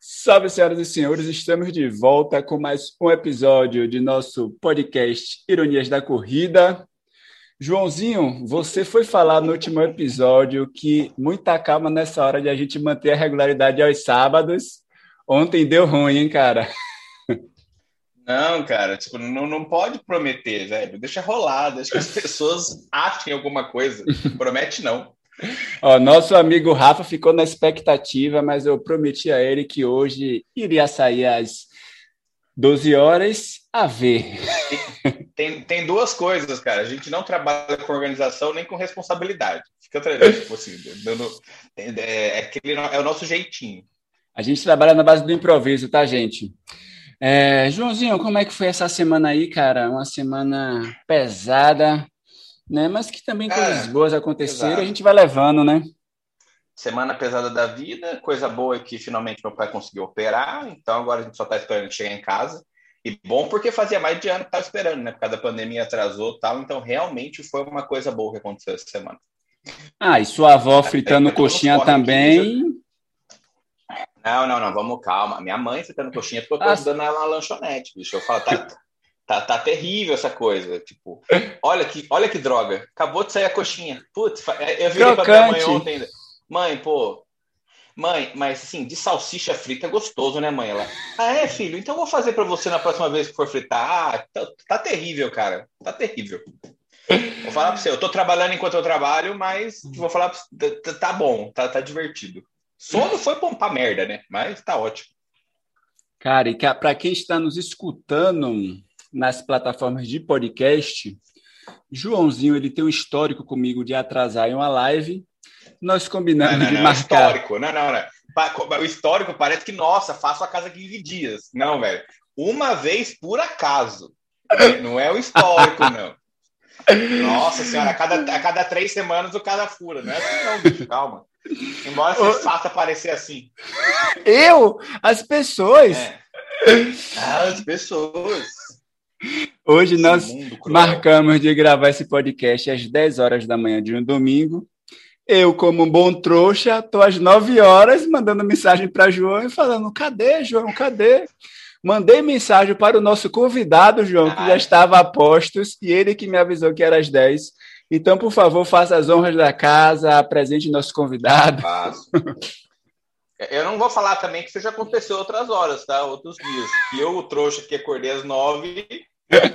Salve, senhoras e senhores, estamos de volta com mais um episódio de nosso podcast Ironias da Corrida. Joãozinho, você foi falar no último episódio que muita calma nessa hora de a gente manter a regularidade aos sábados. Ontem deu ruim, hein, cara? Não, cara, tipo, não, não pode prometer, velho. Deixa rolar, deixa que as pessoas achem alguma coisa. Promete não. Ó, nosso amigo Rafa ficou na expectativa, mas eu prometi a ele que hoje iria sair às 12 horas a ver. Tem, tem duas coisas, cara. A gente não trabalha com organização nem com responsabilidade. Fica tranquilo, tipo assim, dando, é, é, aquele, é o nosso jeitinho. A gente trabalha na base do improviso, tá, gente? É, Joãozinho, como é que foi essa semana aí, cara? Uma semana pesada, né? Mas que também coisas boas aconteceram, exato. a gente vai levando, né? Semana pesada da vida, coisa boa é que finalmente meu pai conseguiu operar, então agora a gente só está esperando chegar em casa. E bom porque fazia mais de ano que estava esperando, né? Por causa da pandemia atrasou tal, então realmente foi uma coisa boa que aconteceu essa semana. Ah, e sua avó fritando coxinha também. Não, não, não, vamos calma. Minha mãe fritando coxinha porque eu tô ah, ajudando ela na lanchonete, bicho. Eu falo, tá, Tá, tá terrível essa coisa. Tipo, olha que, olha que droga. Acabou de sair a coxinha. Putz, é, eu virei pra minha mãe ontem. Mãe, pô. Mãe, mas assim, de salsicha frita é gostoso, né, mãe? Ela, ah, é, filho? Então eu vou fazer para você na próxima vez que for fritar. Ah, tá, tá terrível, cara. Tá terrível. Vou falar pra você, eu tô trabalhando enquanto eu trabalho, mas vou falar pra você, tá bom, tá, tá divertido. Sono foi bom pra merda, né? Mas tá ótimo. Cara, e para quem está nos escutando, nas plataformas de podcast. Joãozinho, ele tem um histórico comigo de atrasar em uma live. Nós combinamos não, não, de não, marcar. Histórico, não, não, não. O histórico parece que, nossa, faço a casa 15 dias. Não, velho. Uma vez por acaso. Não é o histórico, não. Nossa senhora, a cada, a cada três semanas o cara fura. Não é assim, não, bicho. Calma. Embora você faça parecer assim. Eu? As pessoas? É. As pessoas. Hoje nós marcamos de gravar esse podcast às 10 horas da manhã de um domingo. Eu, como um bom trouxa, estou às 9 horas mandando mensagem para João e falando: cadê, João? Cadê? Mandei mensagem para o nosso convidado, João, que já estava a postos, e ele que me avisou que era às 10. Então, por favor, faça as honras da casa, apresente nosso convidado. Faço. Eu não vou falar também que isso já aconteceu outras horas, tá? Outros dias. Que eu, o trouxa, que acordei às nove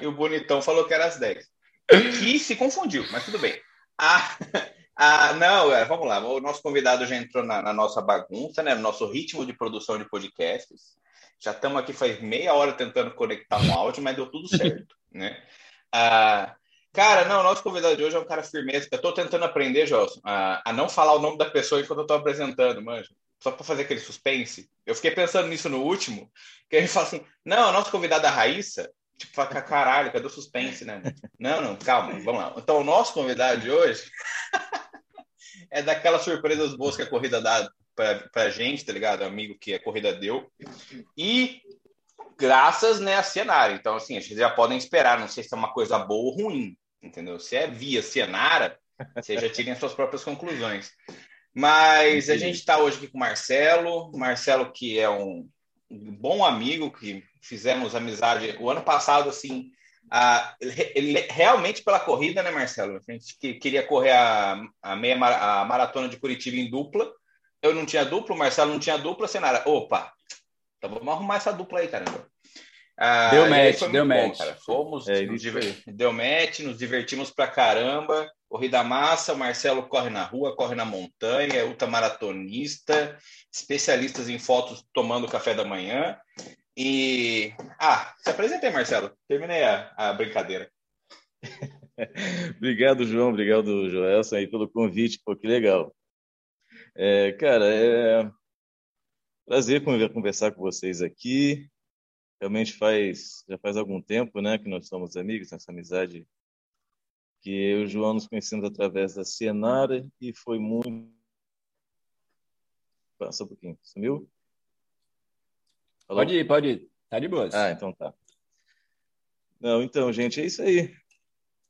e o bonitão falou que era às dez. Que se confundiu, mas tudo bem. Ah, ah, não, é, vamos lá. O nosso convidado já entrou na, na, nossa bagunça, né? No nosso ritmo de produção de podcasts. Já estamos aqui faz meia hora tentando conectar um áudio, mas deu tudo certo, né? Ah, cara, não, o nosso convidado de hoje é um cara firmeza. Eu estou tentando aprender, Joelson, a, a, não falar o nome da pessoa enquanto eu estou apresentando, manja só para fazer aquele suspense. Eu fiquei pensando nisso no último, que a gente fala assim: não, a nossa convidada Raíssa, tipo, fala, caralho, cadê o suspense, né? Não, não, calma, vamos lá. Então, o nosso convidado de hoje é daquelas surpresas boas que a corrida dá pra, pra gente, tá ligado? Amigo que a corrida deu. E graças né, a Cianara. Então, assim, vocês já podem esperar, não sei se é uma coisa boa ou ruim, entendeu? Se é via Cianara, vocês já tirem as suas próprias conclusões. Mas a gente está hoje aqui com o Marcelo, Marcelo que é um bom amigo, que fizemos amizade o ano passado, assim, a, ele, realmente pela corrida, né, Marcelo? A gente queria correr a, a meia a maratona de Curitiba em dupla. Eu não tinha dupla, o Marcelo não tinha dupla, cenário. Opa, então vamos arrumar essa dupla aí, caramba. Ah, deu match, deu match. Bom, Fomos, é, nos deu match, nos divertimos pra caramba. Corrida massa, o Marcelo corre na rua, corre na montanha, é ultramaratonista, especialistas em fotos tomando café da manhã. E. Ah, se apresentei, Marcelo. Terminei a, a brincadeira. obrigado, João. Obrigado, Joelson, aí pelo convite. Pô, que legal. É, cara, é prazer conversar com vocês aqui. Realmente faz já faz algum tempo, né, que nós somos amigos, essa amizade que eu e o João nos conhecemos através da Cienara e foi muito. Passa um pouquinho. Sumiu? Falou? Pode ir, pode ir. Tá de boa. Ah, então tá. Não, então, gente, é isso aí.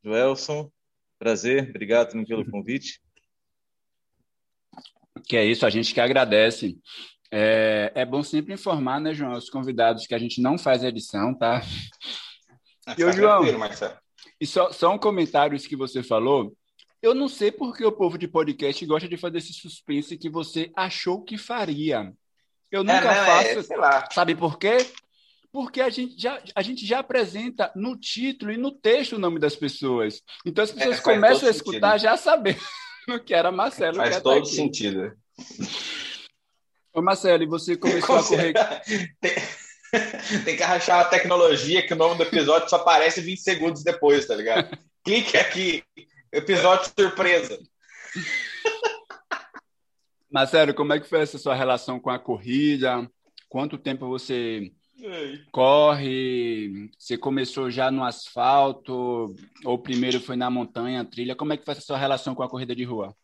Joelson, prazer. Obrigado também pelo convite. Que é isso, a gente que agradece. É, é bom sempre informar, né, João, os convidados que a gente não faz edição, tá? Ah, e o João, Marcelo. E só, só um comentário isso que você falou. Eu não sei porque o povo de podcast gosta de fazer esse suspense que você achou que faria. Eu é, nunca é, não, faço. É, sabe por quê? Porque a gente, já, a gente já apresenta no título e no texto o nome das pessoas. Então as é, pessoas começam a escutar sentido. já sabendo que era Marcelo. Faz todo aqui. sentido. Ô Marcelo, e você começou a correr. Tem, que arrachar a tecnologia que o nome do episódio só aparece 20 segundos depois, tá ligado? Clique aqui, episódio surpresa. Marcelo, como é que foi essa sua relação com a corrida? Quanto tempo você corre? Você começou já no asfalto? Ou primeiro foi na montanha, trilha? Como é que foi essa sua relação com a corrida de rua?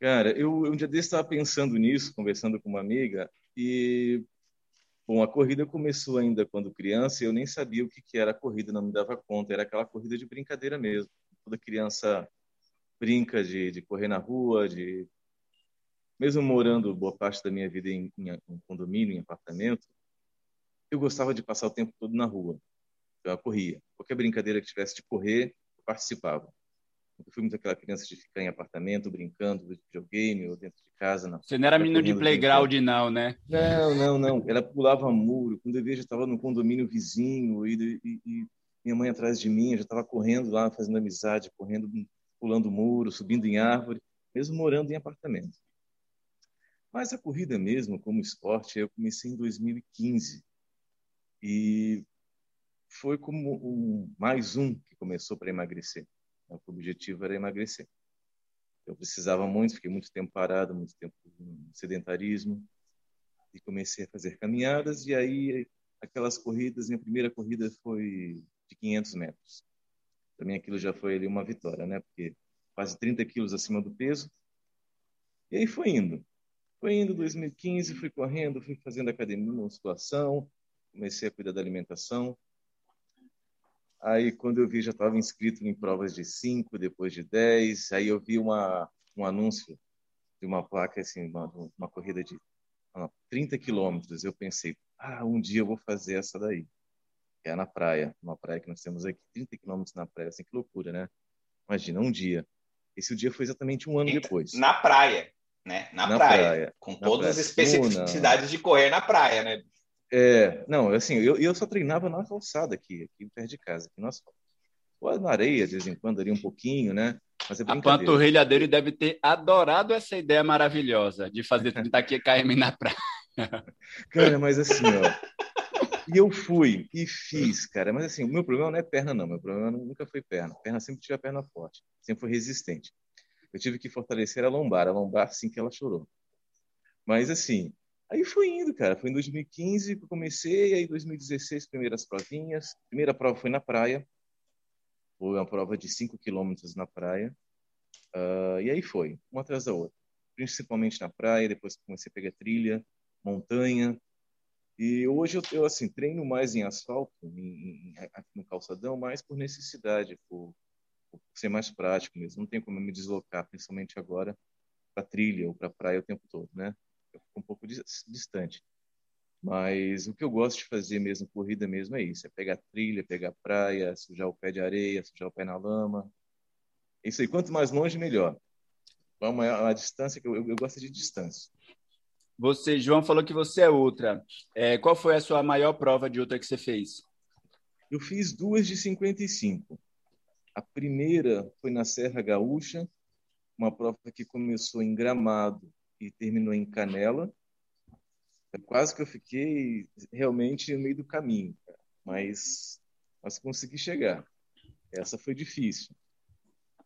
Cara, eu um dia desse estava pensando nisso, conversando com uma amiga, e bom, a corrida começou ainda quando criança, e eu nem sabia o que, que era a corrida, não me dava conta, era aquela corrida de brincadeira mesmo. Toda criança brinca de, de correr na rua, de mesmo morando boa parte da minha vida em, em, em condomínio, em apartamento, eu gostava de passar o tempo todo na rua. Então, eu corria. Qualquer brincadeira que tivesse de correr, eu participava. Eu fui muito aquela criança de ficar em apartamento, brincando de videogame ou dentro de casa. Não. Você não era menino de playground, não, né? Não, não, não. Ela pulava muro. Quando eu via, já estava no condomínio vizinho e, e, e, minha mãe atrás de mim, eu já estava correndo lá, fazendo amizade, correndo, pulando muro, subindo em árvore, mesmo morando em apartamento. Mas a corrida mesmo, como esporte, eu comecei em 2015. E foi como um, mais um que começou para emagrecer. O objetivo era emagrecer. Eu precisava muito, fiquei muito tempo parado, muito tempo no sedentarismo. E comecei a fazer caminhadas. E aí, aquelas corridas, minha primeira corrida foi de 500 metros. Para mim, aquilo já foi ali uma vitória, né? Porque quase 30 quilos acima do peso. E aí foi indo. Foi indo 2015, fui correndo, fui fazendo academia, musculação, comecei a cuidar da alimentação. Aí, quando eu vi, já estava inscrito em provas de 5, depois de 10. Aí eu vi uma, um anúncio de uma placa, assim, uma, uma corrida de 30 quilômetros. Eu pensei, ah, um dia eu vou fazer essa daí. Que é na praia, uma praia que nós temos aqui, 30 quilômetros na praia. Assim, que loucura, né? Imagina, um dia. Esse dia foi exatamente um ano depois. Na praia né? Na, na praia, praia, Com na todas praia. as especificidades de correr na praia, né? É, não, assim, eu, eu só treinava na calçada aqui, aqui perto de casa, aqui no asfalto. Ou na areia, de vez em quando, ali um pouquinho, né? Mas é a panturrilha dele deve ter adorado essa ideia maravilhosa de fazer 30 km na praia. Cara, mas assim, ó. E eu fui e fiz, cara. Mas assim, o meu problema não é perna, não. Meu problema nunca foi perna. Perna sempre tive a perna forte, sempre foi resistente eu tive que fortalecer a lombar, a lombar assim que ela chorou. Mas assim, aí foi indo, cara. Foi em 2015 que eu comecei, aí 2016 primeiras provinhas. Primeira prova foi na praia, foi uma prova de 5 quilômetros na praia. Uh, e aí foi, uma atrás da outra. Principalmente na praia, depois comecei a pegar trilha, montanha. E hoje eu, eu assim, treino mais em asfalto, em, em, no calçadão, mais por necessidade, por por ser mais prático mesmo. Não tem como me deslocar, principalmente agora, para trilha ou para praia o tempo todo, né? Um pouco distante. Mas o que eu gosto de fazer mesmo, corrida mesmo, é isso: é pegar trilha, pegar praia, sujar o pé de areia, sujar o pé na lama. É isso aí, quanto mais longe, melhor. Vamos a, a distância, que eu, eu, eu, gosto de distância. Você, João, falou que você é ultra. É, qual foi a sua maior prova de ultra que você fez? Eu fiz duas de 55. A primeira foi na Serra Gaúcha, uma prova que começou em Gramado e terminou em Canela. Quase que eu fiquei realmente no meio do caminho, mas, mas consegui chegar. Essa foi difícil.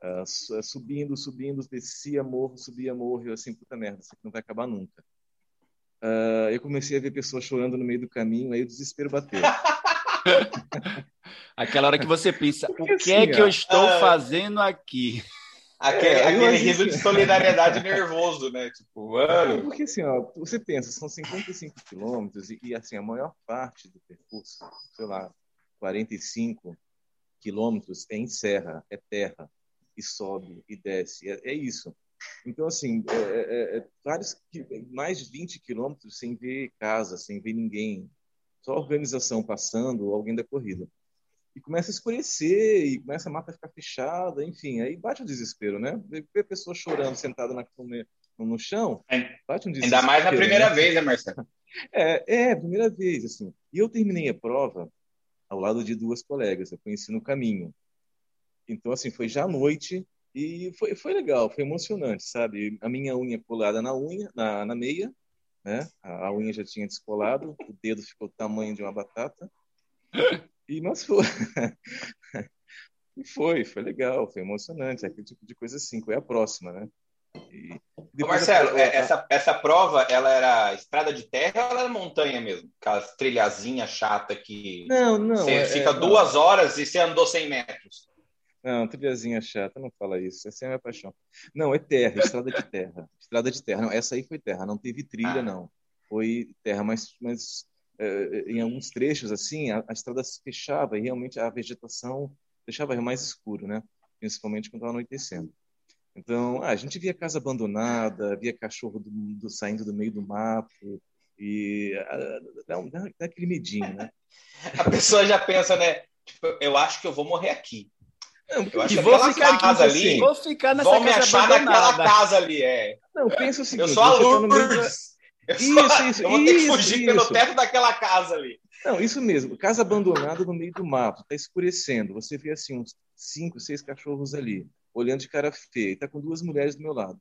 Uh, subindo, subindo, descia morro, subia morro, eu assim, puta merda, isso aqui não vai acabar nunca. Uh, eu comecei a ver pessoas chorando no meio do caminho, aí o desespero bateu. Aquela hora que você pensa, Porque o que é assim, é que ó, eu estou ah, fazendo aqui? Aquele, é, aquele riso de solidariedade nervoso, né? Tipo, mano. Porque assim, ó, você pensa, são 55 quilômetros e, e, assim, a maior parte do percurso, sei lá, 45 quilômetros é em serra, é terra, e sobe e desce. É, é isso. Então, assim, é, é, é vários, mais de 20 quilômetros sem ver casa, sem ver ninguém. Só a organização passando ou alguém da corrida. E começa a escurecer, e começa a mata a ficar fechada, enfim, aí bate o desespero, né? Ver a pessoa chorando sentada na, no, no chão, bate um desespero. Ainda mais na primeira né? vez, né, Marcelo? É, é, primeira vez, assim. E eu terminei a prova ao lado de duas colegas, eu conheci no caminho. Então, assim, foi já à noite e foi, foi legal, foi emocionante, sabe? A minha unha colada na unha, na, na meia, né? A, a unha já tinha descolado, o dedo ficou do tamanho de uma batata. E nós foi. e foi, foi legal, foi emocionante, aquele tipo de coisa assim, foi a próxima, né? E Marcelo, a... É, essa, essa prova, ela era estrada de terra ou ela era montanha mesmo? Aquelas trilhazinha chata que não, não, você é, fica é, duas não. horas e você andou 100 metros. Não, trilhazinha chata, não fala isso. Essa é a minha paixão. Não, é terra, estrada de terra. Estrada de terra. Não, essa aí foi terra, não teve trilha, ah. não. Foi terra, mas, mas em alguns trechos, assim, a, a, estrada se fechava e realmente a vegetação deixava mais escuro, né? Principalmente quando estava anoitecendo. Então, a gente via casa abandonada, via cachorro do, do, saindo do meio do mato, e dá, dá, dá aquele medinho, né? A pessoa já pensa, né? Tipo, eu acho que eu vou morrer aqui. Não, eu acho que vou ficar casa aqui, ali, vou ficar nessa vão me achar naquela casa ali, é. Não, pensa o seguinte, eu sou a Lourdes. Eu, sou, isso, isso, eu vou ter que fugir isso. pelo teto daquela casa ali. Não, isso mesmo. Casa abandonada no meio do mato, tá escurecendo. Você vê assim uns cinco, seis cachorros ali olhando de cara feia, está com duas mulheres do meu lado,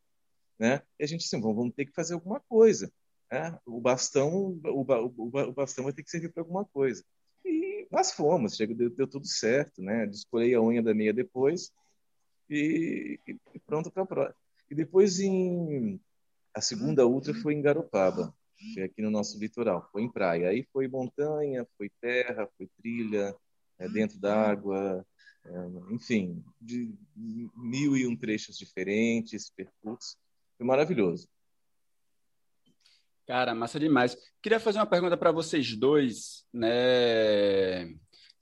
né? E a gente assim, vamos ter que fazer alguma coisa, né? O bastão, o, o, o bastão vai ter que servir para alguma coisa. E nós fomos, chegou, deu, deu, tudo certo, né? Descolei a unha da meia depois e, e pronto para a prova. E depois em a segunda ultra foi em Garopaba, que é aqui no nosso litoral, foi em praia. Aí foi montanha, foi terra, foi trilha, é, dentro d'água, é, enfim, de mil e um trechos diferentes, percursos. Foi maravilhoso. Cara, massa demais. Queria fazer uma pergunta para vocês dois, né,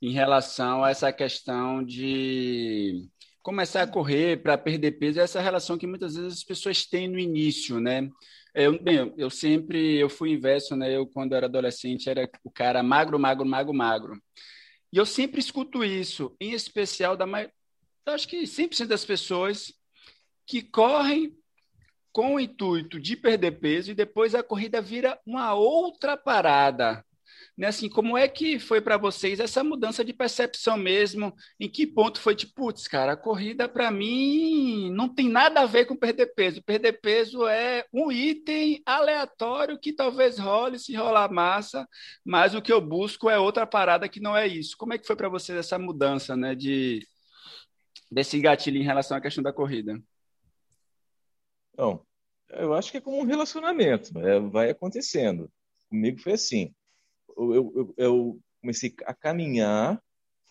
em relação a essa questão de começar a correr para perder peso, essa relação que muitas vezes as pessoas têm no início, né? Eu, bem, eu sempre eu fui inverso, né? Eu quando era adolescente era o cara magro, magro, magro, magro. E eu sempre escuto isso, em especial da acho que 100% das pessoas que correm com o intuito de perder peso e depois a corrida vira uma outra parada. Né? Assim, como é que foi para vocês essa mudança de percepção mesmo? Em que ponto foi tipo, putz, cara, a corrida para mim não tem nada a ver com perder peso. Perder peso é um item aleatório que talvez role se rolar massa, mas o que eu busco é outra parada que não é isso. Como é que foi para vocês essa mudança, né, de desse gatilho em relação à questão da corrida? Bom, eu acho que é como um relacionamento, é, vai acontecendo. Comigo foi assim eu, eu, eu comecei a caminhar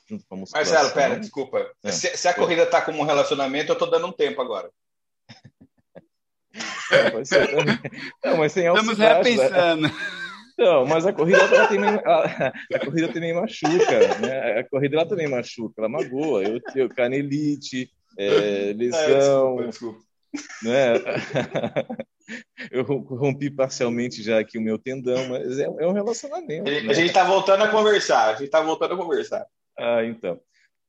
junto com a musculação. Marcelo, pera, desculpa. É. Se, se, a corrida está como um relacionamento, eu estou dando um tempo agora. É, pode ser. Não, mas sem Estamos repensando. Né? Não, mas a corrida ela também, a, a, corrida também machuca, né? A corrida ela também machuca, ela magoa. Eu tenho canelite, é, lesão, é, desculpa, desculpa. Né? eu rompi parcialmente já aqui o meu tendão, mas é, é um relacionamento. A gente está né? voltando a conversar, a gente está voltando a conversar. Ah, então.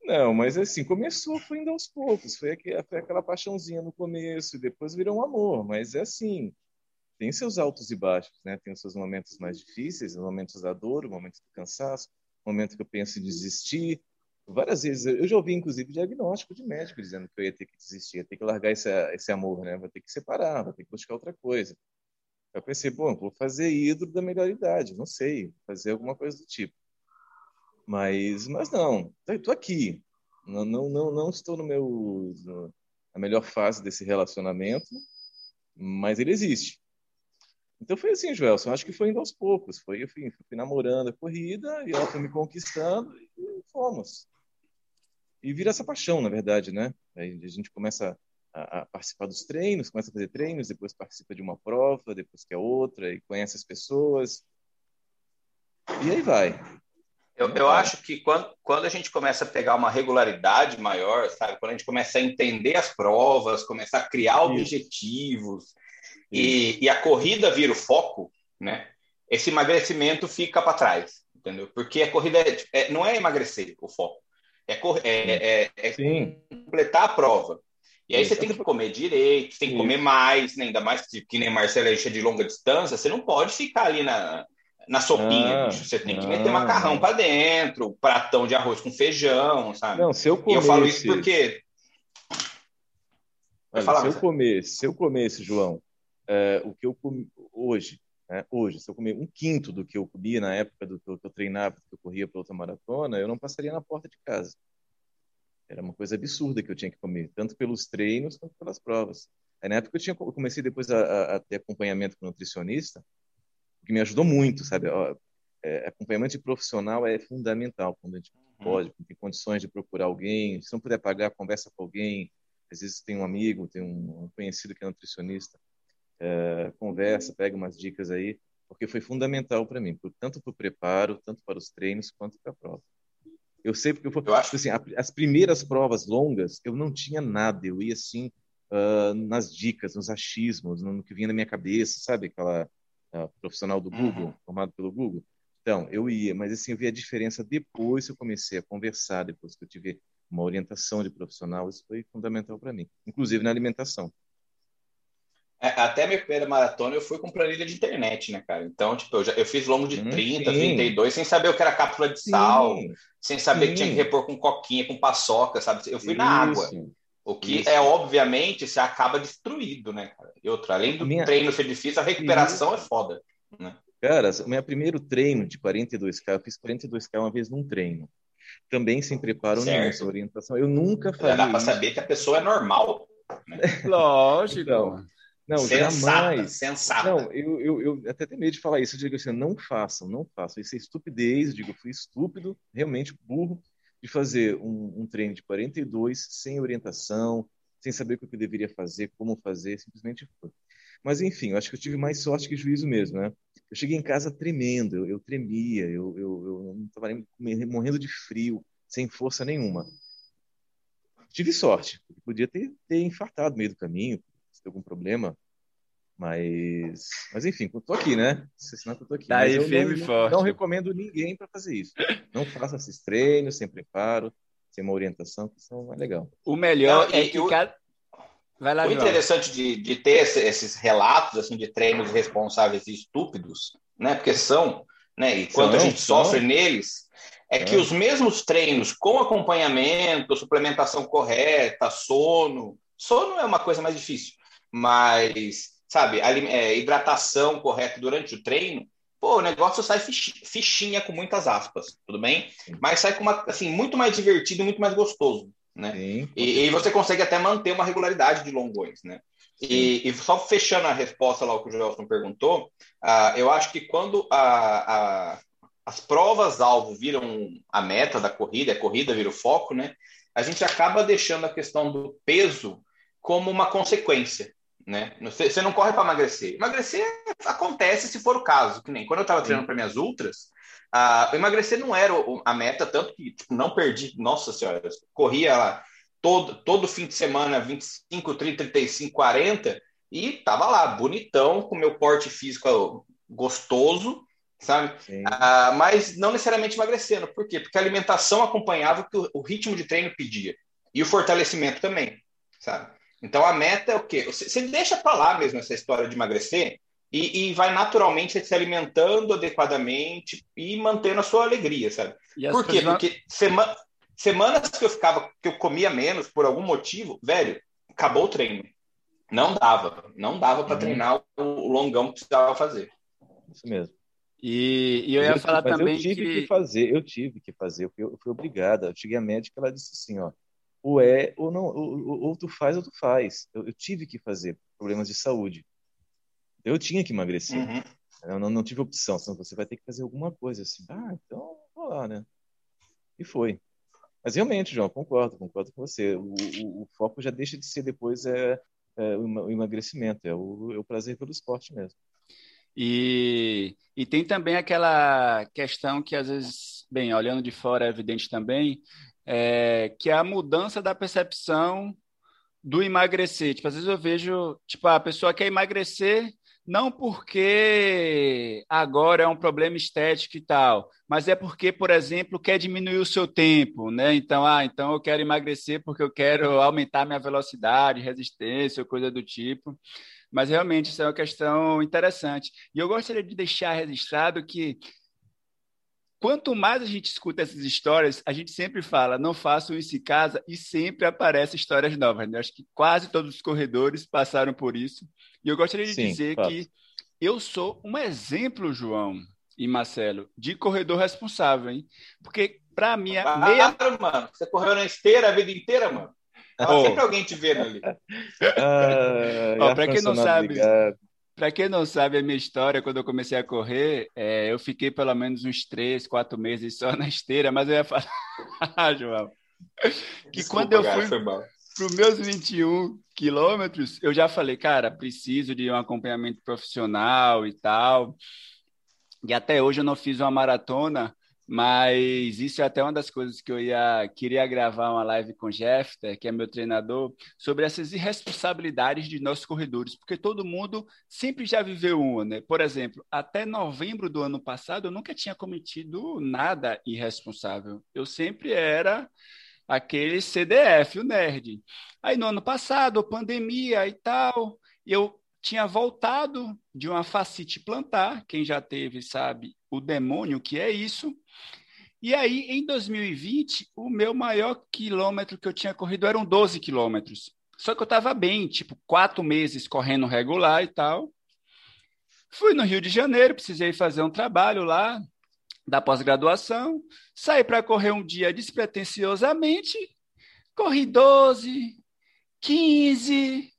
Não, mas assim, começou, foi indo aos poucos, foi, aqui, foi aquela paixãozinha no começo, e depois virou um amor, mas é assim, tem seus altos e baixos, né? Tem os seus momentos mais difíceis, os momentos da dor, o momento do cansaço, o momento que eu penso em desistir, várias vezes. Eu já ouvi, inclusive, diagnóstico de médico dizendo que eu ia ter que desistir, ia ter que largar esse, esse amor, né? Vou ter que separar, vou ter que buscar outra coisa. Eu pensei, bom, vou fazer ídolo da melhor idade, não sei, fazer alguma coisa do tipo. Mas, mas não, estou aqui. Não, não, não, não estou no meu no, na melhor fase desse relacionamento, mas ele existe. Então foi assim, Joelson. Acho que foi indo aos poucos. Foi, enfim, fui namorando a corrida e ela foi me conquistando e fomos e vira essa paixão, na verdade, né? Aí a gente começa a, a, participar dos treinos, começa a fazer treinos, depois participa de uma prova, depois quer outra, e conhece as pessoas. E aí vai. Eu, eu acho que quando, quando a gente começa a pegar uma regularidade maior, sabe? Quando a gente começa a entender as provas, começar a criar Isso. objetivos e, e, a corrida vira o foco, né? Esse emagrecimento fica para trás, entendeu? Porque a corrida é, é, não é emagrecer o foco, é, é, é, é completar a prova. E aí você tem que comer direito, tem que comer mais, né? ainda mais que, que nem Marcelo é de longa distância, você não pode ficar ali na, na sopinha, ah, você tem que ah, meter macarrão para dentro, pratão de arroz com feijão, sabe? Não, se eu comer. E eu falo isso porque. Olha, falar, se, eu comer, se eu comesse, João, é, o que eu comi hoje, né, hoje, se eu comer um quinto do que eu comia na época do que eu, que eu treinava, que eu corria para outra maratona, eu não passaria na porta de casa. Era uma coisa absurda que eu tinha que comer, tanto pelos treinos quanto pelas provas. Aí, na época eu, tinha, eu comecei depois a, a, ter acompanhamento com nutricionista, que me ajudou muito, sabe? É, acompanhamento de profissional é fundamental quando a gente uhum. pode, tem condições de procurar alguém. Se não puder pagar, conversa com alguém. Às vezes tem um amigo, tem um conhecido que é nutricionista, é, conversa, pega umas dicas aí, porque foi fundamental para mim, tanto para o preparo, tanto para os treinos, quanto para a prova. Eu sei porque eu, eu acho assim, as primeiras provas longas eu não tinha nada, eu ia assim uh, nas dicas, nos achismos, no, que vinha na minha cabeça, sabe aquela uh, profissional do Google, uhum. formado pelo Google. Então, eu ia, mas assim, eu vi a diferença depois que eu comecei a conversar, depois que eu tive uma orientação de profissional, isso foi fundamental para mim, inclusive na alimentação. É, até minha primeira maratona eu fui com planilha de internet, né, cara? Então, tipo, eu, já, eu fiz longo de hum, 30, sim. 32, sem saber o que era cápsula de sal, sim. sem saber sim. que tinha que repor com coquinha, com paçoca, sabe? Eu fui Isso. na água. O que Isso. é, obviamente, você acaba destruído, né, cara? E outra, além do minha... treino ser difícil, a recuperação Isso. é foda, né? Cara, o meu primeiro treino de 42K, eu fiz 42K uma vez num treino. Também sem preparo certo. nenhum, sem orientação. Eu nunca Já dá para saber que a pessoa é normal. Né? Lógico. Então, não, sensata, jamais. Sensata. Não, eu, eu, eu até tenho medo de falar isso. Eu digo assim, não façam, não façam. Isso é estupidez. Eu digo, eu fui estúpido, realmente burro de fazer um, um treino de 42 sem orientação, sem saber o que eu deveria fazer, como fazer, simplesmente foi. Mas, enfim, eu acho que eu tive mais sorte que juízo mesmo, né? Eu cheguei em casa tremendo, eu, eu tremia, eu, eu, eu não estava morrendo de frio, sem força nenhuma. Tive sorte, podia ter, ter infartado no meio do caminho, algum problema, mas, mas enfim, eu tô aqui, né? Senão eu tô aqui. Daí, eu não, forte. não recomendo ninguém para fazer isso. Não faça esses treinos sem preparo, sem uma orientação, que isso não é legal. O melhor não, é que cada... Vai lá, o João. interessante de, de ter esse, esses relatos assim de treinos responsáveis e estúpidos, né? Porque são, né? E quando a gente são. sofre neles, é, é, que os mesmos treinos com acompanhamento, suplementação correta, sono, sono é uma coisa mais difícil, mas sabe, é, hidratação correta durante o treino, pô, o negócio sai fichinha com muitas aspas, tudo bem? Mas sai com uma, assim, muito mais divertido, muito mais gostoso, né? Sim, e, e, você consegue até manter uma regularidade de longões, né? E, e, só fechando a resposta lá o que o Joelson perguntou, uh, eu acho que quando a, a, as provas-alvo viram a meta da corrida, a corrida vira o foco, né? A gente acaba deixando a questão do peso como uma consequência né? Você não corre para emagrecer. Emagrecer acontece se for o caso, que nem quando eu estava treinando para minhas ultras, uh, emagrecer não era a meta, tanto que tipo, não perdi, nossa senhora, corria lá todo, todo fim de semana 25, 30, 35, 40 e tava lá, bonitão, com meu porte físico gostoso, sabe? Uh, mas não necessariamente emagrecendo. Por quê? Porque a alimentação acompanhava o que o, o ritmo de treino pedia. E o fortalecimento também, sabe? Então a meta é o quê? Você, você deixa para lá mesmo essa história de emagrecer e, e, vai naturalmente se alimentando adequadamente e mantendo a sua alegria, sabe? Por quê? Porque sema, semanas que eu ficava, que eu comia menos por algum motivo, velho, acabou o treino. Não dava, não dava para uhum. treinar o longão que precisava fazer. Isso mesmo. E, e eu ia falar também eu tive que... que... fazer, eu tive que fazer, eu fui, eu fui obrigada. Eu cheguei à médica, ela disse assim, ó, ou é ou não, ou, ou tu faz ou tu faz. Eu, eu, tive que fazer problemas de saúde. Eu tinha que emagrecer. Uhum. Eu não, não tive opção, senão você vai ter que fazer alguma coisa assim. Ah, então vou lá, né? E foi. Mas realmente, João, concordo, concordo com você. O, o, o foco já deixa de ser depois é, é o emagrecimento, é o, é o prazer pelo esporte mesmo. E, E tem também aquela questão que às vezes, bem, olhando de fora é evidente também, é, que é a mudança da percepção do emagrecer. Tipo, às vezes eu vejo, tipo, a pessoa quer emagrecer não porque agora é um problema estético e tal, mas é porque, por exemplo, quer diminuir o seu tempo, né? Então, ah, então eu quero emagrecer porque eu quero aumentar minha velocidade, resistência, coisa do tipo. Mas realmente isso é uma questão interessante. E eu gostaria de deixar registrado que quanto mais a gente escuta essas histórias, a gente sempre fala, não façam isso em casa, e sempre aparecem histórias novas. Né? Acho que quase todos os corredores passaram por isso. E eu gostaria de Sim, dizer fato. que eu sou um exemplo, João e Marcelo, de corredor responsável, hein? Porque para mim, claro, meia... mano. Você correu na esteira a vida inteira, mano. Tava oh. sempre alguém te vendo ali. Ah, para quem não sabe, para quem não sabe a minha história, quando eu comecei a correr, é, eu fiquei pelo menos uns três, quatro meses só na esteira, mas eu ia falar, João, que Desculpa, quando eu fui para os meus 21 quilômetros, eu já falei, cara, preciso de um acompanhamento profissional e tal. E até hoje eu não fiz uma maratona, mas isso é até uma das coisas que eu ia queria gravar uma live com o Jeffter, que é meu treinador, sobre essas irresponsabilidades de nossos corredores, porque todo mundo sempre já viveu uma, né? Por exemplo, até novembro do ano passado eu nunca tinha cometido nada irresponsável. Eu sempre era aquele CDF, o nerd. Aí no ano passado, pandemia e tal, eu tinha voltado de uma facite plantar, quem já teve sabe o demônio que é isso. E aí, em 2020, o meu maior quilômetro que eu tinha corrido eram 12 quilômetros. Só que eu estava bem, tipo, quatro meses correndo regular e tal. Fui no Rio de Janeiro, precisei fazer um trabalho lá, da pós-graduação, saí para correr um dia despretensiosamente, corri 12, 15,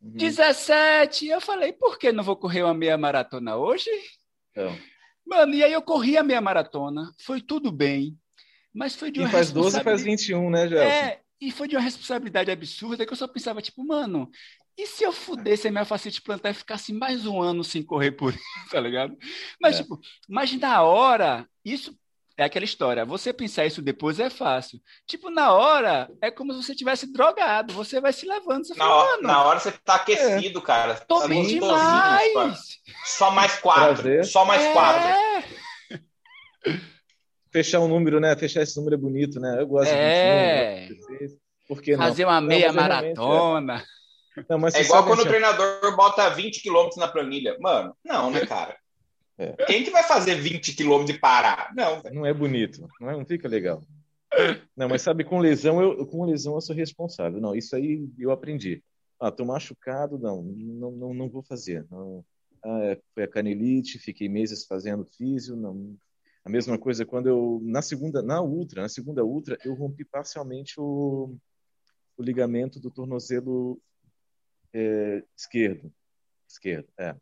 uhum. 17. Eu falei, por que não vou correr uma meia maratona hoje? Então. Mano, e aí eu corri a meia maratona, foi tudo bem, mas foi de uma Quem faz 12 faz 21, né, Gelson? É, e foi de uma responsabilidade absurda que eu só pensava, tipo, mano, e se eu fudesse a minha facete plantar e ficasse mais um ano sem correr por isso, tá ligado? Mas, é. tipo, mas na hora, isso é aquela história. Você pensar isso depois é fácil. Tipo, na hora, é como se você tivesse drogado. Você vai se levando. Você na, fala, hora, na hora você tá aquecido, é. cara. Tô tá bem demais. Só mais quatro. Prazer. Só mais é. quatro. Fechar um número, né? Fechar esse número é bonito, né? Eu gosto é. de 21, Por que Fazer uma meia não, maratona. É. Não, é igual quando o treinador bota 20 quilômetros na planilha. Mano, não, né, cara? É. Quem que vai fazer 20 quilômetros e parar? Não. Não é bonito, não, é, não fica legal. Não, mas sabe, com lesão eu com lesão eu sou responsável. Não, isso aí eu aprendi. Ah, tô machucado, não, não, não, não vou fazer. Não. Ah, é, foi a canelite, fiquei meses fazendo físio, não. A mesma coisa quando eu na segunda, na ultra, na segunda ultra, eu rompi parcialmente o, o ligamento do tornozelo é, esquerdo. Esquerdo, é.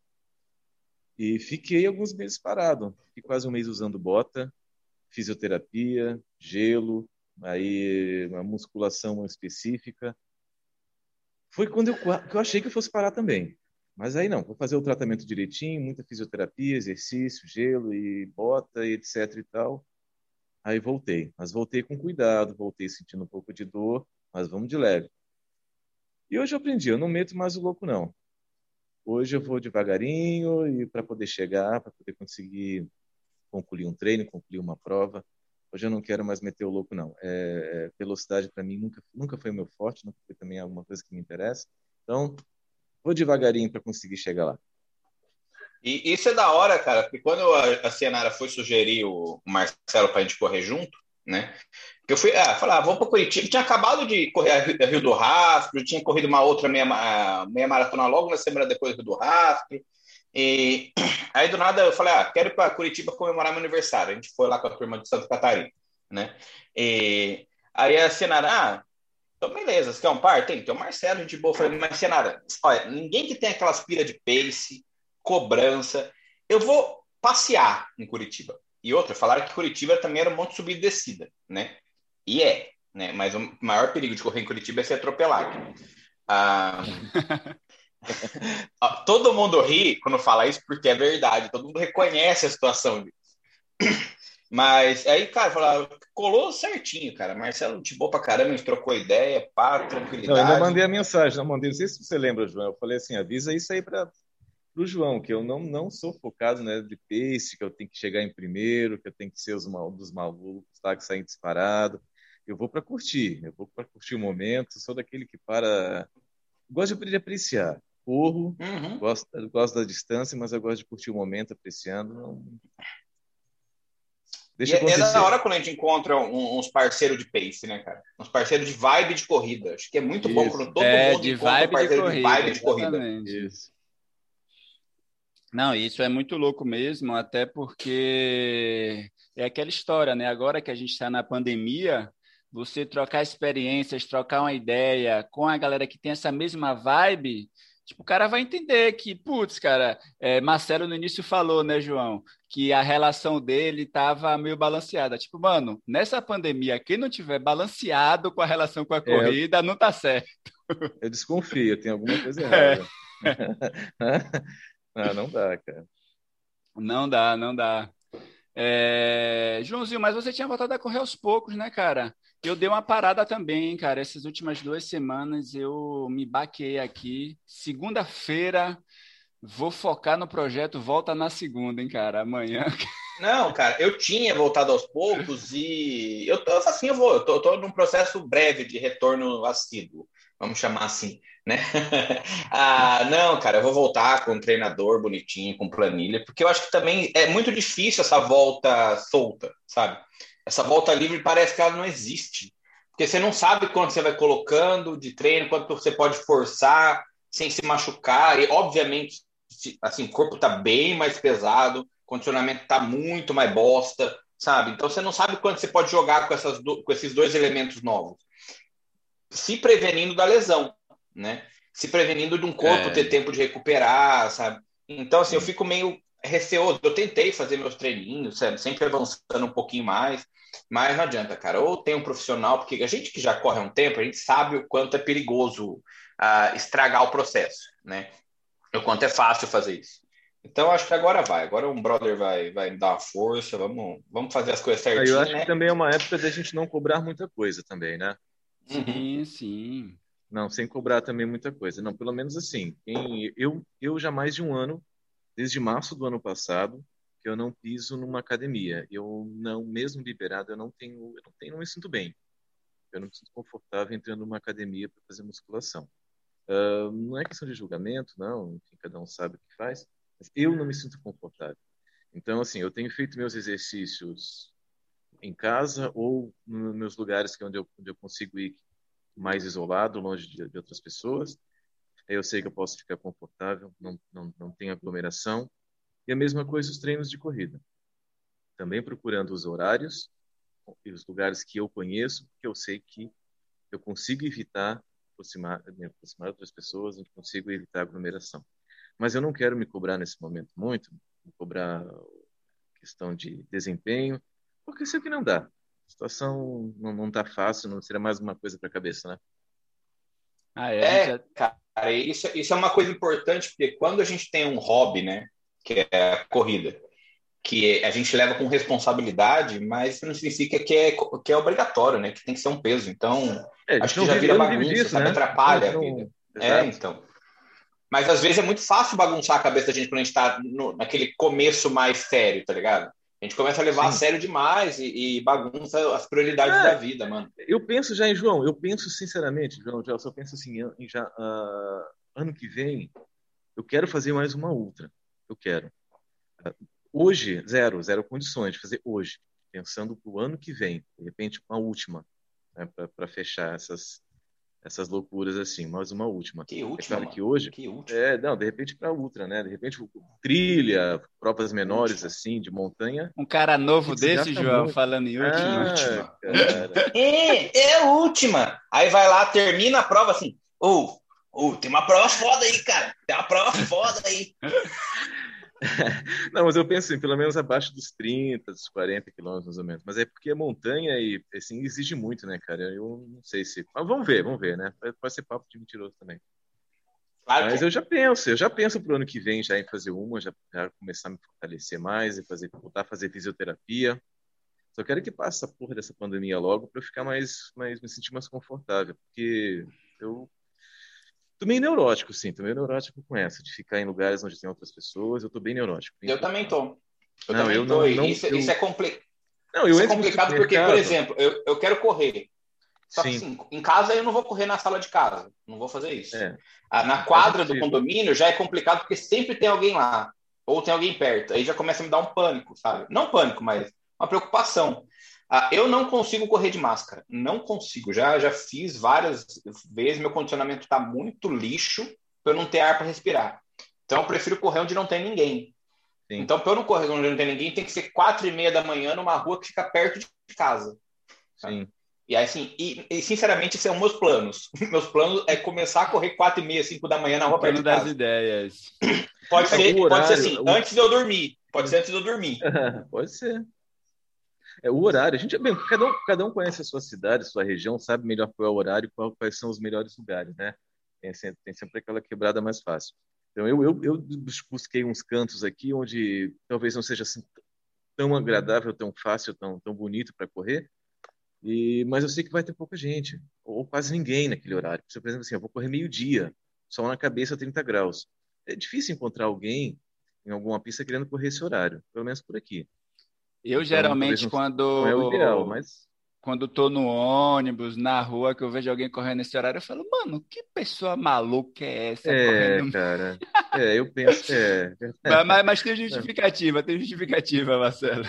E fiquei alguns meses parado. Fiquei quase um mês usando bota, fisioterapia, gelo, aí uma musculação específica. Foi quando eu, que eu achei que eu fosse parar também. Mas aí não, vou fazer o tratamento direitinho, muita fisioterapia, exercício, gelo e bota e etc e tal. Aí voltei, mas voltei com cuidado, voltei sentindo um pouco de dor, mas vamos de leve. E hoje eu aprendi, eu não meto mais o louco, não. Hoje eu vou devagarinho e para poder chegar, para poder conseguir concluir um treino, concluir uma prova. Hoje eu não quero mais meter o louco, não. É, é, velocidade para mim nunca, nunca foi meu forte, nunca foi também alguma coisa que me interessa. Então, vou devagarinho para conseguir chegar lá. E isso é da hora, cara, porque quando a Cianara foi sugerir o Marcelo para a gente correr junto, né? Eu fui, ah, falar, ah, vamos para Curitiba. Eu tinha acabado de correr a Rio do Rastro, tinha corrido uma outra meia, meia maratona logo na semana depois do Rastro. E aí do nada eu falei, ah, quero ir para Curitiba comemorar meu aniversário. A gente foi lá com a turma de Santa Catarina, né? E aí a Senara, ah, então beleza, você quer um par? Tem, tem o Marcelo, gente boa. Eu falei, mas Senara, olha, ninguém que tem aquelas pilhas de pace, cobrança. Eu vou passear em Curitiba. E outra, falaram que Curitiba também era um monte de subida e descida, né? E é, né? Mas o maior perigo de correr em Curitiba é ser atropelado. Ah, todo mundo ri quando fala isso porque é verdade, todo mundo reconhece a situação disso. Mas aí, cara, falar, colou certinho, cara. Marcelo, de boa pra caramba, a gente trocou ideia, pá, tranquilidade. Não, eu ainda mandei a mensagem, não mandei, não sei se você lembra, João. Eu falei assim: avisa isso aí para o João, que eu não, não sou focado né, de pace, que eu tenho que chegar em primeiro, que eu tenho que ser os mal, dos malucos tá, que saem disparado. Eu vou para curtir, eu vou para curtir o momento, sou daquele que para. Gosto de apreciar. Corro, uhum. gosto, gosto da distância, mas eu gosto de curtir o momento, apreciando. Não... Deixa e é, é da hora quando a gente encontra uns parceiros de pace, né, cara? Uns parceiros de vibe de corrida. Acho que é muito Isso. bom quando todo é, mundo de encontra vibe parceiro de, corrida, de vibe de corrida. Isso. Não, isso é muito louco mesmo, até porque é aquela história, né? Agora que a gente está na pandemia, você trocar experiências, trocar uma ideia com a galera que tem essa mesma vibe, tipo, o cara vai entender que, putz, cara, é, Marcelo no início falou, né, João, que a relação dele estava meio balanceada. Tipo, mano, nessa pandemia, quem não tiver balanceado com a relação com a é, corrida, é, não tá certo. Eu desconfio, tem alguma coisa errada. É. Ah, não dá, cara. Não dá, não dá. É... Joãozinho, mas você tinha voltado a correr aos poucos, né, cara? Eu dei uma parada também, cara. Essas últimas duas semanas eu me baquei aqui. Segunda-feira vou focar no projeto Volta na Segunda, hein, cara? Amanhã. Não, cara, eu tinha voltado aos poucos e eu tô assim, eu vou, eu tô, eu tô num processo breve de retorno assíduo, vamos chamar assim né? ah, não, cara, eu vou voltar com um treinador bonitinho, com planilha, porque eu acho que também é muito difícil essa volta solta, sabe? Essa volta livre parece que ela não existe. Porque você não sabe quanto você vai colocando de treino, quanto você pode forçar sem se machucar. E, obviamente, assim, o corpo tá bem mais pesado, o condicionamento tá muito mais bosta, sabe? Então você não sabe quanto você pode jogar com, essas com esses dois elementos novos. Se prevenindo da lesão né? Se prevenindo de um corpo é. ter tempo de recuperar, sabe? Então, assim, eu fico meio receoso. Eu tentei fazer meus treininhos, sabe? sempre avançando um pouquinho mais, mas não adianta, cara. Ou tem um profissional, porque a gente que já corre há um tempo, a gente sabe o quanto é perigoso uh, estragar o processo, né? O quanto é fácil fazer isso. Então, acho que agora vai. Agora um brother vai, vai dar uma força, vamos, vamos fazer as coisas certinho, Eu acho né? que também é uma época da gente não cobrar muita coisa também, né? Sim, sim. Não, sem cobrar também muita coisa. Não, pelo menos assim. Em, eu, eu já mais de um ano, desde março do ano passado, que eu não piso numa academia. Eu não, mesmo liberado, eu não tenho, eu não tenho, não me sinto bem. Eu não me sinto confortável entrando numa academia para fazer musculação. Uh, não é questão de julgamento, não. Enfim, cada um sabe o que faz. Mas eu não me sinto confortável. Então, assim, eu tenho feito meus exercícios em casa ou nos meus lugares que é onde eu, onde eu consigo ir mais isolado, longe de, de outras pessoas. Eu sei que eu posso ficar confortável, não, não, não tem aglomeração. E a mesma coisa os treinos de corrida. Também procurando os horários e os lugares que eu conheço, porque eu sei que eu consigo evitar aproximar, me aproximar de outras pessoas, eu consigo evitar aglomeração. Mas eu não quero me cobrar nesse momento muito, me cobrar questão de desempenho, porque sei que não dá a situação não, não tá fácil, não seria mais uma coisa para a cabeça, né? Ah, é, é cara, isso, isso é uma coisa importante, porque quando a gente tem um hobby, né, que é a corrida, que a gente leva com responsabilidade, mas isso não significa que é, que é obrigatório, né, que tem que ser um peso. Então, é, acho que já vira bagunça, disso, sabe, né? atrapalha não, a vida. É, então. Mas às vezes é muito fácil bagunçar a cabeça da gente quando a gente tá no, naquele começo mais sério, tá ligado? A gente começa a levar Sim. a sério demais e, e bagunça as prioridades é, da vida, mano. Eu penso já em João, eu penso sinceramente, João, eu só penso assim, em já, uh, ano que vem, eu quero fazer mais uma ultra. Eu quero. Uh, hoje, zero, zero condições de fazer hoje. Pensando para o ano que vem, de repente, uma última, né, para fechar essas, essas loucuras assim, mais uma última. Que última? É claro que hoje. Que última? É, não, de repente para ultra, né? De repente trilha, provas menores última. assim, de montanha. Um cara novo desse, João, muito. falando em última. Ah, última. é, é última. Aí vai lá, termina a prova assim. Ô, oh, oh, tem uma prova foda aí, cara. Tem uma prova foda aí. Não, mas eu penso assim, pelo menos abaixo dos 30, dos 40 quilômetros, mais ou menos. Mas é porque é montanha e, assim, exige muito, né, cara? Eu não sei se... Mas vamos ver, vamos ver, né? Pode ser papo de mentiroso também. Mas eu já penso, eu já penso pro ano que vem já em fazer uma, já, já começar a me fortalecer mais, e fazer, voltar a fazer fisioterapia. Só quero que passe essa porra dessa pandemia logo para eu ficar mais, mais, me sentir mais confortável, porque eu tô meio neurótico, sim, tô meio neurótico com essa, de ficar em lugares onde tem outras pessoas, eu tô bem neurótico. Bem eu também tô. Eu não, também eu tô. Não, não, isso, eu... isso é complicado. Não, eu isso é complicado porque, por exemplo, eu, eu quero correr. Só que assim, em casa eu não vou correr na sala de casa. Não vou fazer isso. É. Ah, na quadra do condomínio já é complicado porque sempre tem alguém lá. Ou tem alguém perto. Aí já começa a me dar um pânico, sabe? Não pânico, mas uma preocupação. Ah, eu não consigo correr de máscara. Não consigo. Já, já fiz várias vezes. Meu condicionamento está muito lixo para eu não ter ar para respirar. Então eu prefiro correr onde não tem ninguém. Sim. Então, para eu não correr onde não tem ninguém, tem que ser quatro e meia da manhã numa rua que fica perto de casa. Sim. E assim, e, e, sinceramente, esses são meus planos. Meus planos é começar a correr quatro e meia, cinco da manhã na rua perto de casa. das ideias. Pode ser, horário, pode ser assim, o... antes de eu dormir. Pode ser antes de eu dormir. pode ser. É o horário. A gente, bem, cada um, cada um conhece a sua cidade, a sua região, sabe melhor qual é o horário, qual, quais são os melhores lugares, né? Tem sempre, tem sempre aquela quebrada mais fácil. Então eu, eu, eu busquei uns cantos aqui onde talvez não seja assim tão agradável, tão fácil, tão, tão bonito para correr, e, mas eu sei que vai ter pouca gente, ou quase ninguém naquele horário. Por exemplo, assim, eu vou correr meio-dia, sol na cabeça 30 graus. É difícil encontrar alguém em alguma pista querendo correr esse horário, pelo menos por aqui. Eu então, geralmente, não, quando. Não é o ideal, mas. Quando tô no ônibus, na rua, que eu vejo alguém correndo nesse horário, eu falo, mano, que pessoa maluca é essa? É, correndo... cara. É, eu penso. É... mas, mas tem justificativa, tem justificativa, Marcelo.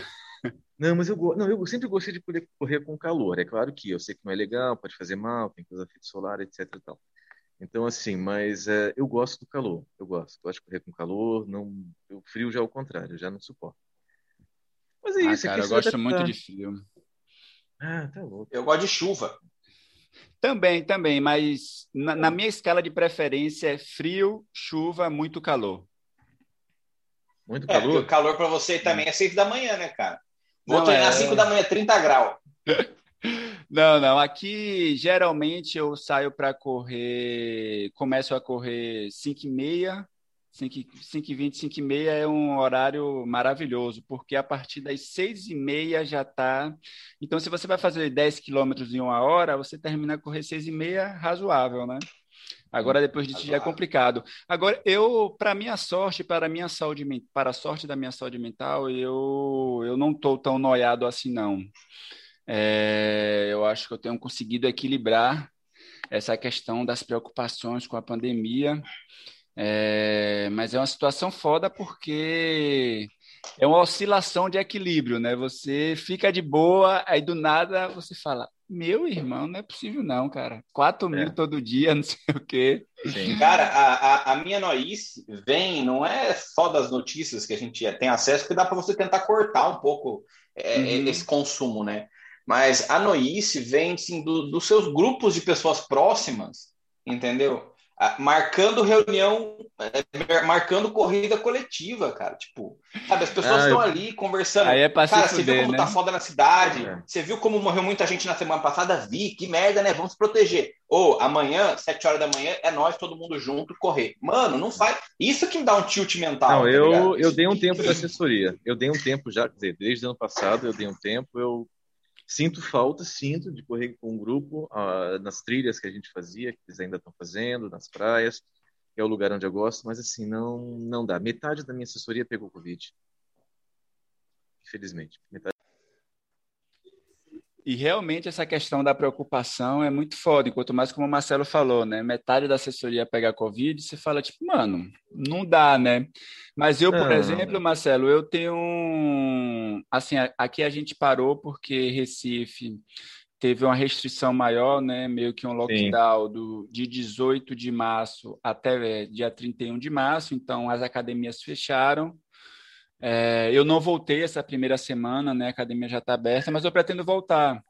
Não, mas eu, não, eu sempre gostei de poder correr com calor. É claro que eu sei que não é legal, pode fazer mal, tem coisa efeito solar, etc. E tal. Então, assim, mas é, eu gosto do calor. Eu gosto. Gosto de correr com calor. Não, o frio já é o contrário, já não suporto. É ah, isso. Cara, eu gosto muito de frio. Ah, tá louco. Eu gosto de chuva. Também, também, mas na, na minha escala de preferência é frio, chuva, muito calor. Muito calor? É, o calor para você também é 6 da manhã, né, cara? Vou não, treinar é... 5 da manhã, 30 graus. Não, não. Aqui geralmente eu saio para correr, começo a correr 5 e meia, 5 e 20, 5 e meia é um horário maravilhoso, porque a partir das 6 e meia já está. Então, se você vai fazer 10 quilômetros em uma hora, você termina a correr 6 e meia razoável, né? Agora, depois disso, já é complicado. Agora, eu, para minha sorte, para a minha saúde, para a sorte da minha saúde mental, eu, eu não estou tão noiado assim, não. É, eu acho que eu tenho conseguido equilibrar essa questão das preocupações com a pandemia. É, mas é uma situação foda porque é uma oscilação de equilíbrio, né? Você fica de boa, aí do nada você fala: meu irmão, não é possível não, cara. 4 mil é. todo dia, não sei o quê. Sim. Cara, a, a, a, minha noice vem, não é só das notícias que a gente tem acesso, que dá para você tentar cortar um pouco é, uhum. esse consumo, né? Mas a noice vem, sim, do, dos seus grupos de pessoas próximas, entendeu? Marcando reunião, é, marcando corrida coletiva, cara. Tipo, sabe, as pessoas estão ali conversando. Aí é pra cara, você viu como né? tá foda na cidade? É. Você viu como morreu muita gente na semana passada? Vi, que merda, né? Vamos se proteger. Ou amanhã, sete horas da manhã, é nós, todo mundo junto, correr. Mano, não faz. Isso que me dá um tilt mental. Não, tá eu, eu dei um tempo de assessoria. Eu dei um tempo já, quer dizer, desde o ano passado eu dei um tempo, eu Sinto falta, sinto, de correr com um grupo uh, nas trilhas que a gente fazia, que eles ainda estão fazendo, nas praias, que é o lugar onde eu gosto, mas assim, não, não dá. Metade da minha assessoria pegou Covid. Infelizmente. Metade... E realmente essa questão da preocupação é muito foda, enquanto mais como o Marcelo falou, né? Metade da assessoria pega Covid, você fala, tipo, mano, não dá, né? Mas eu, por exemplo, Marcelo, eu tenho um. Assim, aqui a gente parou porque Recife teve uma restrição maior, né? Meio que um lockdown do, de 18 de março até é, dia 31 de março, então as academias fecharam. É, eu não voltei essa primeira semana, né? A academia já está aberta, mas eu pretendo voltar.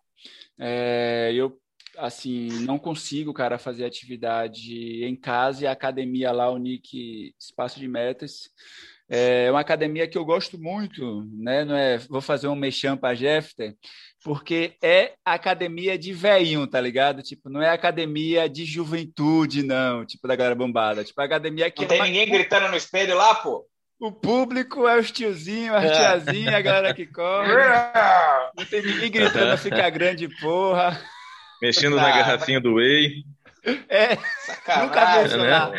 É, eu assim não consigo, cara, fazer atividade em casa e a academia lá, o Nick Espaço de Metas, É uma academia que eu gosto muito, né? Não é, vou fazer um mexão para Jeffter, porque é academia de veinho, tá ligado? Tipo, não é academia de juventude, não, tipo da galera bombada. Tipo, academia que. Não é tem uma... ninguém gritando no espelho lá, pô? O público é os tiozinhos, as é. tiazinhas, a galera que corre. Não tem ninguém gritando, fica grande, porra. Mexendo na garrafinha do Whey. É, Sacanagem, nunca vi isso né? lá.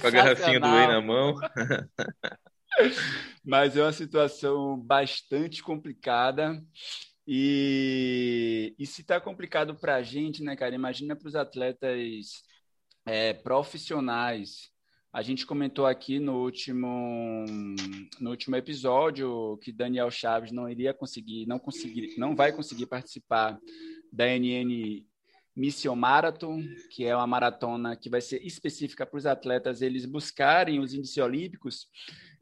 Com a garrafinha do Whey na mão. Mas é uma situação bastante complicada. E, e se está complicado para a gente, né, cara? Imagina para os atletas é, profissionais. A gente comentou aqui no último, no último episódio que Daniel Chaves não iria conseguir, não conseguir, não vai conseguir participar da NN Mission Marathon, que é uma maratona que vai ser específica para os atletas eles buscarem os índices olímpicos.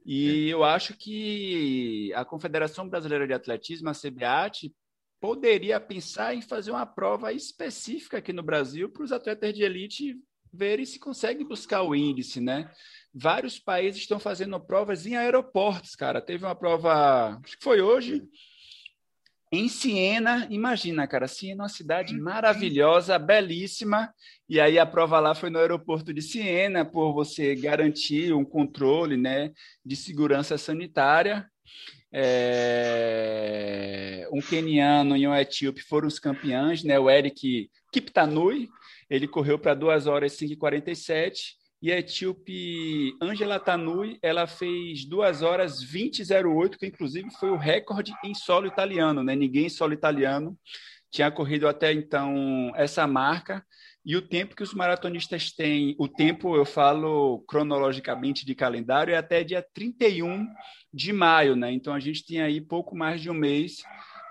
E eu acho que a Confederação Brasileira de Atletismo, a CBAT, poderia pensar em fazer uma prova específica aqui no Brasil para os atletas de elite verem se conseguem buscar o índice, né? Vários países estão fazendo provas em aeroportos, cara. Teve uma prova, acho que foi hoje, em Siena, imagina, cara, Siena é uma cidade uhum. maravilhosa, belíssima, e aí a prova lá foi no aeroporto de Siena, por você garantir um controle, né, de segurança sanitária. É... Um queniano e um etíope foram os campeões, né, o Eric Kiptanui, ele correu para 2 horas e 5 e 47 e a etíope Angela Tanui, ela fez 2 horas 20,08, que inclusive foi o recorde em solo italiano, né? Ninguém em solo italiano tinha corrido até então essa marca. E o tempo que os maratonistas têm, o tempo eu falo cronologicamente de calendário, é até dia 31 de maio, né? Então a gente tem aí pouco mais de um mês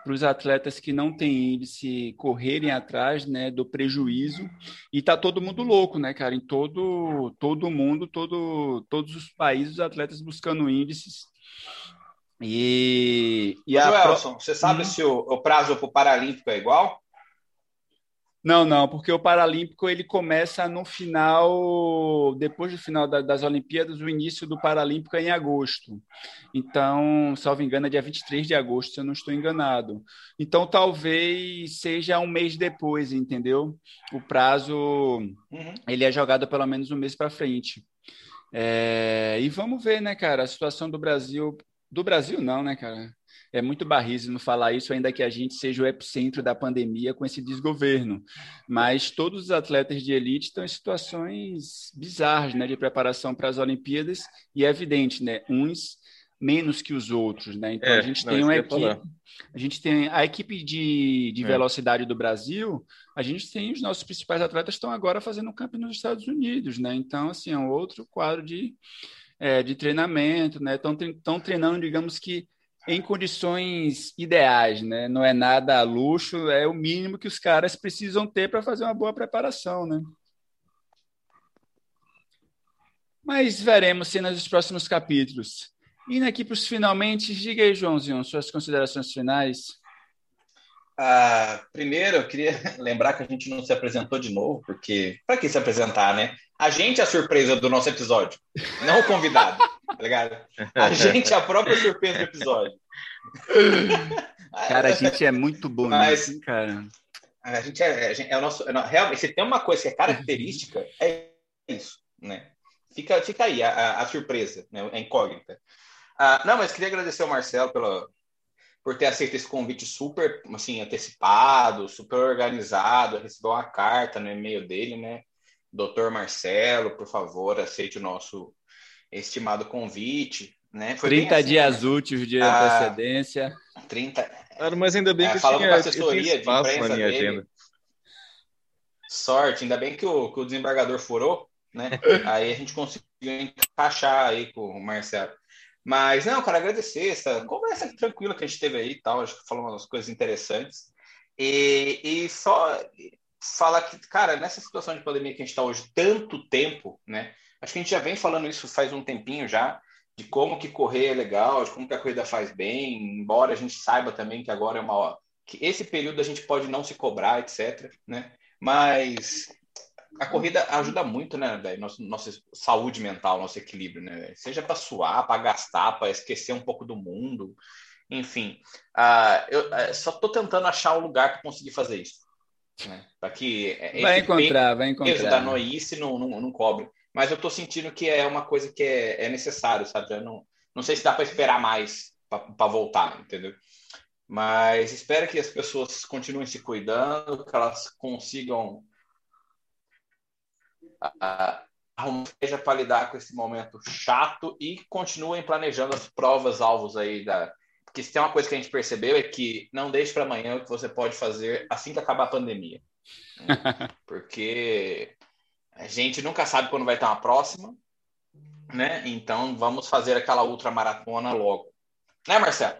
para os atletas que não têm índice correrem atrás né, do prejuízo. E tá todo mundo louco, né, cara? Em todo, todo mundo, todo, todos os países, os atletas buscando índices. E, e a Joelson, você sabe hum. se o, o prazo para o Paralímpico é igual? Não, não, porque o Paralímpico ele começa no final, depois do final da, das Olimpíadas, o início do Paralímpico é em agosto. Então, salvo engano, é dia 23 de agosto, se eu não estou enganado. Então, talvez seja um mês depois, entendeu? O prazo, uhum. ele é jogado pelo menos um mês para frente. É, e vamos ver, né, cara, a situação do Brasil. Do Brasil, não, né, cara? É muito barrismo falar isso, ainda que a gente seja o epicentro da pandemia com esse desgoverno. Mas todos os atletas de elite estão em situações bizarras né, de preparação para as Olimpíadas, e é evidente, né? Uns menos que os outros, né? Então é, a gente não, tem uma equipe, a gente tem a equipe de, de é. velocidade do Brasil, a gente tem os nossos principais atletas estão agora fazendo um campo nos Estados Unidos, né? Então assim é um outro quadro de, é, de treinamento, né? Estão treinando, digamos que em condições ideais, né? Não é nada luxo, é o mínimo que os caras precisam ter para fazer uma boa preparação, né? Mas veremos cenas dos próximos capítulos. Indo aqui para os finalmente, diga aí, Joãozinho, suas considerações finais. Ah, primeiro, eu queria lembrar que a gente não se apresentou de novo, porque para que se apresentar, né? A gente é a surpresa do nosso episódio, não o convidado, tá ligado? A gente é a própria surpresa do episódio. Cara, a gente é muito bom Mas, nisso, cara. A gente é, a gente é o nosso. É realmente, se tem uma coisa que é característica, é isso, né? Fica, fica aí a, a surpresa, né? a incógnita. Ah, não, mas queria agradecer ao Marcelo pela, por ter aceito esse convite super assim antecipado, super organizado, recebeu uma carta no e-mail dele, né? Doutor Marcelo, por favor, aceite o nosso estimado convite. Né? Foi 30 assim, dias né? úteis de ah, antecedência. 30. Claro, mas ainda bem é, que eu tinha, com a assessoria de imprensa na minha dele. agenda. Sorte, ainda bem que o, que o desembargador furou, né? aí a gente conseguiu encaixar aí com o Marcelo. Mas, não, cara, agradecer essa conversa tranquila que a gente teve aí e tal. Acho que falou umas coisas interessantes. E, e só falar que, cara, nessa situação de pandemia que a gente está hoje, tanto tempo, né? Acho que a gente já vem falando isso faz um tempinho já, de como que correr é legal, de como que a corrida faz bem, embora a gente saiba também que agora é uma que esse período a gente pode não se cobrar, etc, né? Mas a corrida ajuda muito, né, velho? Nossa, nossa saúde mental, nosso equilíbrio, né? Véio? Seja para suar, para gastar, para esquecer um pouco do mundo. Enfim, uh, eu uh, só estou tentando achar um lugar para conseguir fazer isso. Né? Para que é, vai encontrar, vai encontrar. da noice não, não, não cobre. Mas eu estou sentindo que é uma coisa que é, é necessário, sabe? Eu não, não sei se dá para esperar mais para voltar, entendeu? Mas espero que as pessoas continuem se cuidando, que elas consigam arrumar seja para lidar com esse momento chato e continuem planejando as provas alvos aí da porque se tem uma coisa que a gente percebeu é que não deixe para amanhã o que você pode fazer assim que acabar a pandemia. Né? Porque a gente nunca sabe quando vai ter uma próxima, né? Então vamos fazer aquela ultramaratona logo. Né, Marcelo?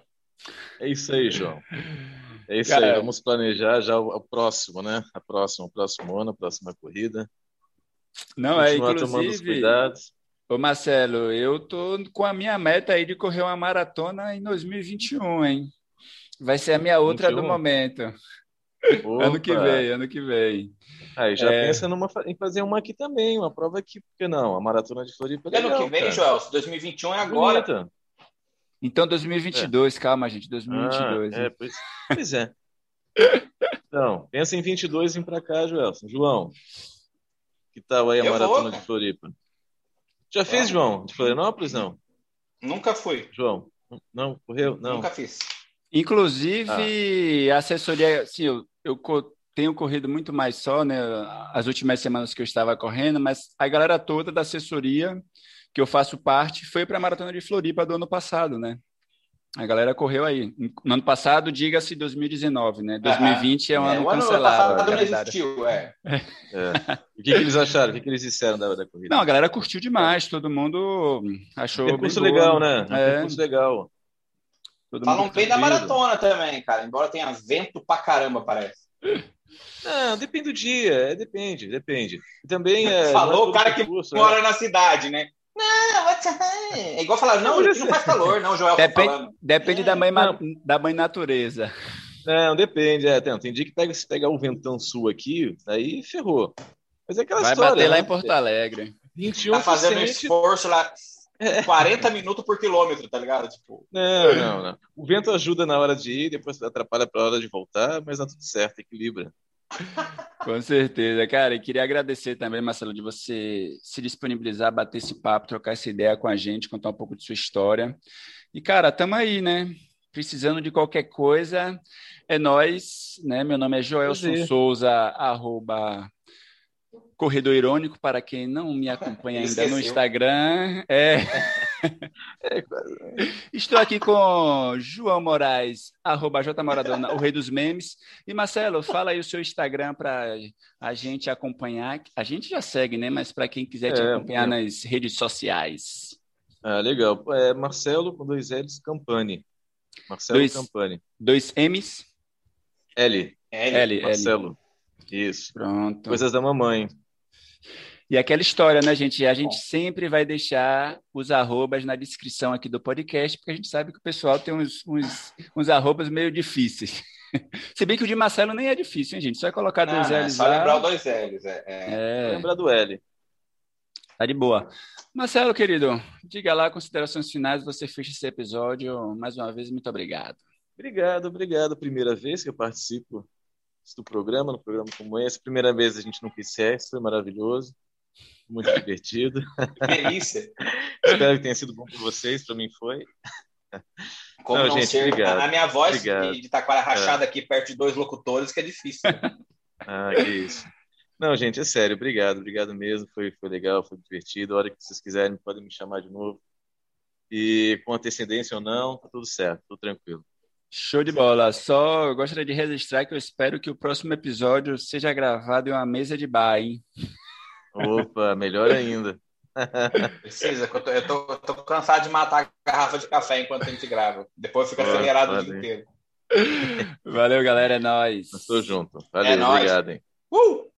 É isso aí, João. É isso Cara, aí. Vamos planejar já o, o, próximo, né? A próxima, o próximo ano, a próxima corrida. Não, é inclusive. tomando os cuidados. Ô Marcelo, eu tô com a minha meta aí de correr uma maratona em 2021, hein? Vai ser a minha outra 21? do momento. Opa. Ano que vem, ano que vem. Aí já é... pensa numa, em fazer uma aqui também, uma prova aqui, por que não? A maratona de Floripa é Ano que vem, cara. Joel, 2021 é agora. Bonita. Então 2022, é. calma, gente, 2022. Ah, é, pois, pois é. Então, pensa em 22 e vir para cá, Joelson. João, que tal aí a Eu maratona vou, de Floripa? Já fez, João, de Florianópolis, não? Nunca fui. João, não, correu? Não. Nunca fiz. Inclusive, ah. a assessoria, assim, eu, eu tenho corrido muito mais só, né, as últimas semanas que eu estava correndo, mas a galera toda da assessoria que eu faço parte foi para a Maratona de Floripa do ano passado, né? A galera correu aí. No ano passado, diga-se 2019, né? 2020 é um é, ano, cancelado. Ano passado não existiu, é. é. O que, que, eles acharam? O que, que eles disseram da, da, corrida? Não, a galera curtiu demais. Todo mundo achou. Percurso legal, né? É. Percurso legal. Todo Falam bem da maratona também, cara. Embora tenha vento pra caramba, parece. Não, depende do dia, é, depende, depende. também é, Falou o cara que mora na cidade, né? Não, é igual falar, não, não, não faz calor, não, Joel. Depende, depende é. da, mãe, da mãe natureza. Não, depende. É, tem, tem dia que pega, se pegar o ventão sul aqui, aí ferrou. Mas é aquela Vai história. Vai bater lá né? em Porto Alegre. 21 tá fazendo um esforço lá. 40 minutos por quilômetro, tá ligado? Tipo... Não, não, não. O vento ajuda na hora de ir, depois atrapalha para a hora de voltar, mas dá tudo certo, equilibra. Com certeza, cara. E queria agradecer também, Marcelo, de você se disponibilizar, bater esse papo, trocar essa ideia com a gente, contar um pouco de sua história. E, cara, tamo aí, né? Precisando de qualquer coisa, é nós, né? Meu nome é Joelson Souza, arroba Corredor Irônico, para quem não me acompanha ainda no Instagram. É. é Estou aqui com João Moraes, arroba J Maradona, o rei dos memes. E Marcelo, fala aí o seu Instagram para a gente acompanhar. A gente já segue, né? Mas para quem quiser te é, acompanhar nas redes sociais. Ah, legal. É Marcelo com dois L's Campani. Marcelo dois, Campani. Dois M's? L. L. L. Marcelo. Isso. Pronto. Coisas da mamãe. E aquela história, né, gente? A gente sempre vai deixar os arrobas na descrição aqui do podcast, porque a gente sabe que o pessoal tem uns, uns, uns arrobas meio difíceis. Se bem que o de Marcelo nem é difícil, hein, gente? Só é colocar dois ah, L's só lá. lembrar dois L's, é. é. é. Lembrar do L. Tá de boa. Marcelo, querido, diga lá considerações finais, você fecha esse episódio. Mais uma vez, muito obrigado. Obrigado, obrigado. Primeira vez que eu participo do programa, no programa como esse. Primeira vez a gente não quis ser, foi maravilhoso, muito divertido. delícia! Espero que tenha sido bom para vocês, para mim foi. Como não, não gente, ser, obrigado. A minha voz obrigado. de taquara é. rachada é. aqui perto de dois locutores, que é difícil. ah, que isso. Não, gente, é sério, obrigado, obrigado mesmo, foi, foi legal, foi divertido. A hora que vocês quiserem, podem me chamar de novo. E com antecedência ou não, tá tudo certo, tudo tranquilo. Show de bola. Só eu gostaria de registrar que eu espero que o próximo episódio seja gravado em uma mesa de bar, hein? Opa, melhor ainda. Precisa, eu tô, eu, tô, eu tô, cansado de matar a garrafa de café enquanto a gente grava. Depois fica acelerado o dia inteiro. Valeu, galera. É nóis. Estou junto. Valeu, é obrigado, hein? Uh!